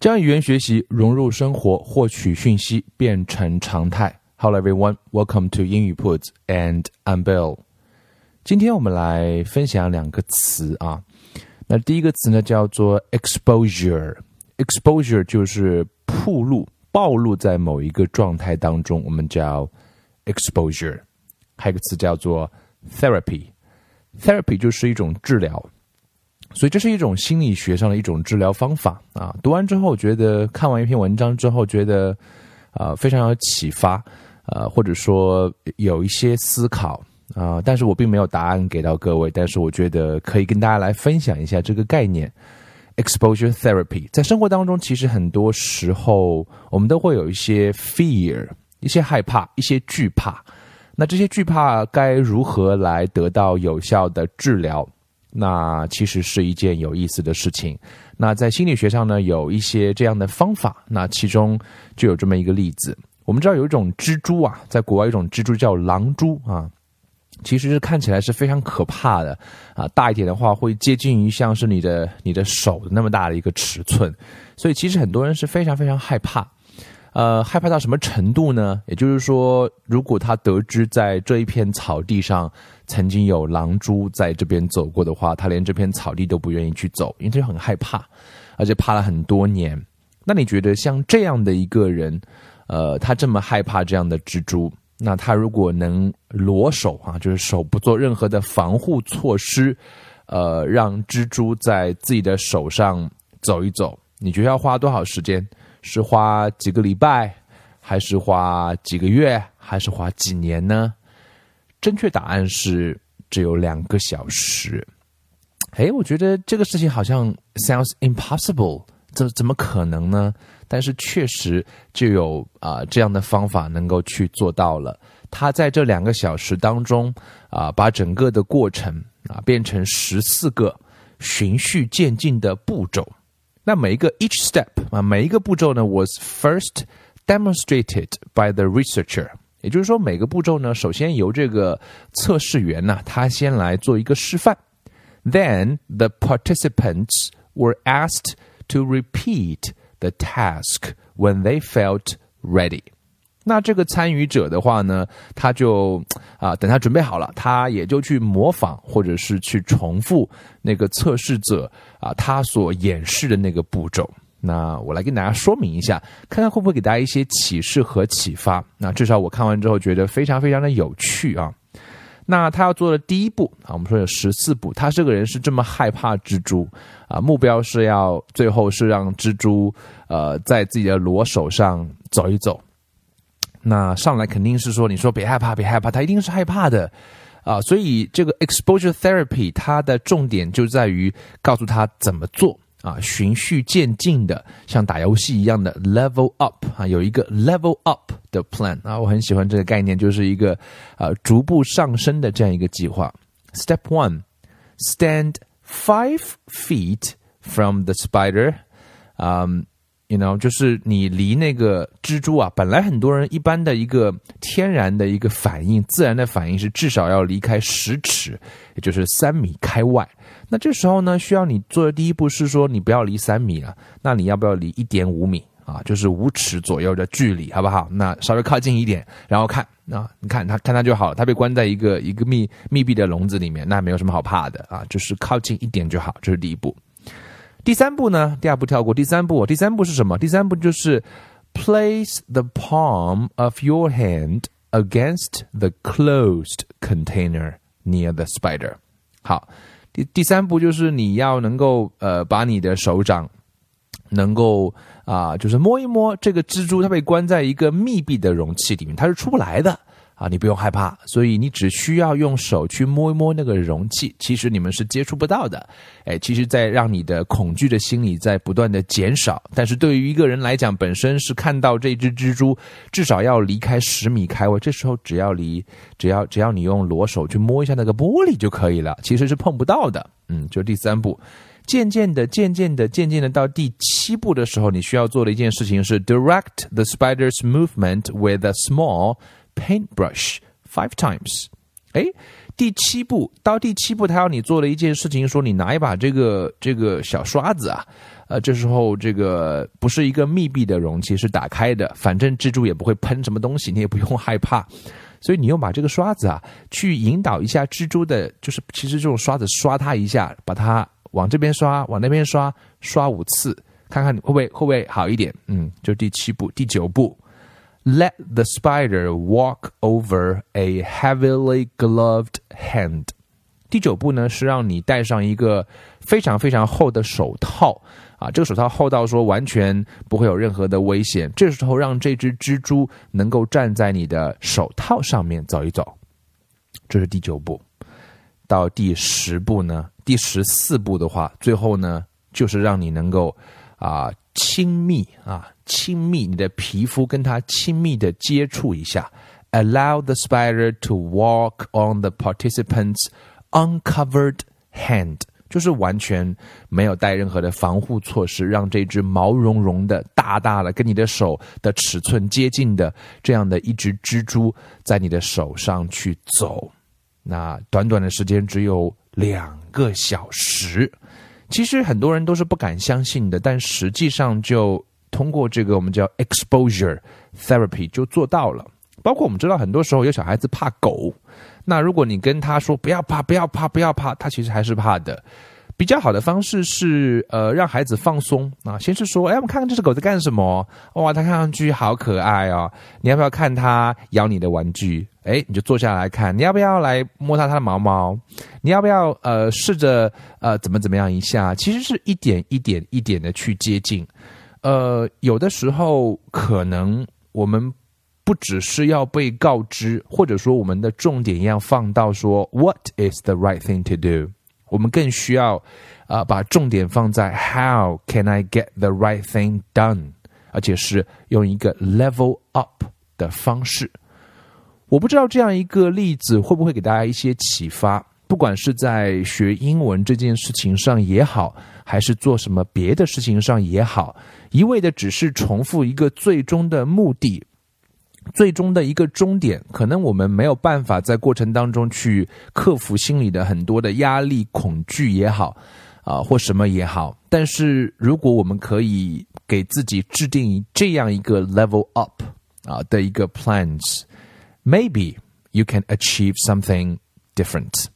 将语言学习融入生活，获取讯息变成常态。Hello everyone, welcome to 英语 Puts and I'm Bill。今天我们来分享两个词啊。那第一个词呢叫做 exposure。exposure 就是暴露、暴露在某一个状态当中，我们叫 exposure。还有一个词叫做 therapy。therapy 就是一种治疗。所以这是一种心理学上的一种治疗方法啊！读完之后觉得，看完一篇文章之后觉得，啊，非常有启发，呃，或者说有一些思考啊。但是我并没有答案给到各位，但是我觉得可以跟大家来分享一下这个概念：exposure therapy。在生活当中，其实很多时候我们都会有一些 fear，一些害怕，一些惧怕。那这些惧怕该如何来得到有效的治疗？那其实是一件有意思的事情。那在心理学上呢，有一些这样的方法。那其中就有这么一个例子。我们知道有一种蜘蛛啊，在国外一种蜘蛛叫狼蛛啊，其实是看起来是非常可怕的啊。大一点的话，会接近于像是你的你的手的那么大的一个尺寸。所以其实很多人是非常非常害怕。呃，害怕到什么程度呢？也就是说，如果他得知在这一片草地上曾经有狼蛛在这边走过的话，他连这片草地都不愿意去走，因为他很害怕，而且怕了很多年。那你觉得像这样的一个人，呃，他这么害怕这样的蜘蛛，那他如果能裸手啊，就是手不做任何的防护措施，呃，让蜘蛛在自己的手上走一走，你觉得要花多少时间？是花几个礼拜，还是花几个月，还是花几年呢？正确答案是只有两个小时。哎，我觉得这个事情好像 sounds impossible，这怎么可能呢？但是确实就有啊这样的方法能够去做到了。他在这两个小时当中啊，把整个的过程啊变成十四个循序渐进的步骤。那每一个 each step 啊，每一个步骤呢，was first demonstrated by the researcher。也就是说，每个步骤呢，首先由这个测试员呢，他先来做一个示范。Then the participants were asked to repeat the task when they felt ready. 那这个参与者的话呢，他就啊，等他准备好了，他也就去模仿或者是去重复那个测试者啊他所演示的那个步骤。那我来跟大家说明一下，看看会不会给大家一些启示和启发。那至少我看完之后觉得非常非常的有趣啊。那他要做的第一步啊，我们说有十四步，他这个人是这么害怕蜘蛛啊，目标是要最后是让蜘蛛呃在自己的裸手上走一走。那上来肯定是说，你说别害怕，别害怕，他一定是害怕的，啊，所以这个 exposure therapy 它的重点就在于告诉他怎么做啊，循序渐进的，像打游戏一样的 level up 啊，有一个 level up 的 plan 啊，我很喜欢这个概念，就是一个啊逐步上升的这样一个计划。Step one, stand five feet from the spider，嗯。You know，就是你离那个蜘蛛啊，本来很多人一般的一个天然的一个反应，自然的反应是至少要离开十尺，也就是三米开外。那这时候呢，需要你做的第一步是说，你不要离三米了，那你要不要离一点五米啊？就是五尺左右的距离，好不好？那稍微靠近一点，然后看啊，你看他看他就好了，他被关在一个一个密密闭的笼子里面，那没有什么好怕的啊，就是靠近一点就好，这是第一步。第三步呢？第二步跳过。第三步，第三步是什么？第三步就是 place the palm of your hand against the closed container near the spider。好，第第三步就是你要能够呃把你的手掌能够啊就是摸一摸这个蜘蛛，它被关在一个密闭的容器里面，它是出不来的。啊，你不用害怕，所以你只需要用手去摸一摸那个容器，其实你们是接触不到的。哎，其实，在让你的恐惧的心理在不断的减少。但是对于一个人来讲，本身是看到这只蜘蛛，至少要离开十米开外，这时候只要离，只要只要你用裸手去摸一下那个玻璃就可以了，其实是碰不到的。嗯，就第三步，渐渐的，渐渐的，渐渐的到第七步的时候，你需要做的一件事情是 direct the spider's movement with a small。Paintbrush five times，哎，第七步到第七步，他要你做的一件事情，说你拿一把这个这个小刷子啊，呃，这时候这个不是一个密闭的容器，是打开的，反正蜘蛛也不会喷什么东西，你也不用害怕。所以你用把这个刷子啊，去引导一下蜘蛛的，就是其实这种刷子刷它一下，把它往这边刷，往那边刷，刷五次，看看会不会会不会好一点。嗯，就第七步、第九步，Let the spider walk over a heavily gloved hand。第九步呢是让你戴上一个非常非常厚的手套。啊，这个手套厚到说完全不会有任何的危险。这时候让这只蜘蛛能够站在你的手套上面走一走，这是第九步。到第十步呢，第十四步的话，最后呢就是让你能够啊亲密啊亲密你的皮肤跟它亲密的接触一下，allow the spider to walk on the participants' uncovered hand。就是完全没有带任何的防护措施，让这只毛茸茸的、大大的、跟你的手的尺寸接近的这样的一只蜘蛛，在你的手上去走。那短短的时间只有两个小时，其实很多人都是不敢相信的，但实际上就通过这个我们叫 exposure therapy 就做到了。包括我们知道，很多时候有小孩子怕狗。那如果你跟他说不要怕，不要怕，不要怕，他其实还是怕的。比较好的方式是，呃，让孩子放松啊。先是说，哎，我们看看这只狗在干什么？哇，它看上去好可爱哦。你要不要看它咬你的玩具？哎，你就坐下来看。你要不要来摸它它的毛毛？你要不要呃试着呃怎么怎么样一下？其实是一点一点一点的去接近。呃，有的时候可能我们。不只是要被告知，或者说我们的重点要放到说 What is the right thing to do？我们更需要啊把重点放在 How can I get the right thing done？而且是用一个 level up 的方式。我不知道这样一个例子会不会给大家一些启发？不管是在学英文这件事情上也好，还是做什么别的事情上也好，一味的只是重复一个最终的目的。最终的一个终点，可能我们没有办法在过程当中去克服心里的很多的压力、恐惧也好，啊，或什么也好。但是，如果我们可以给自己制定这样一个 level up 啊的一个 plans，maybe you can achieve something different。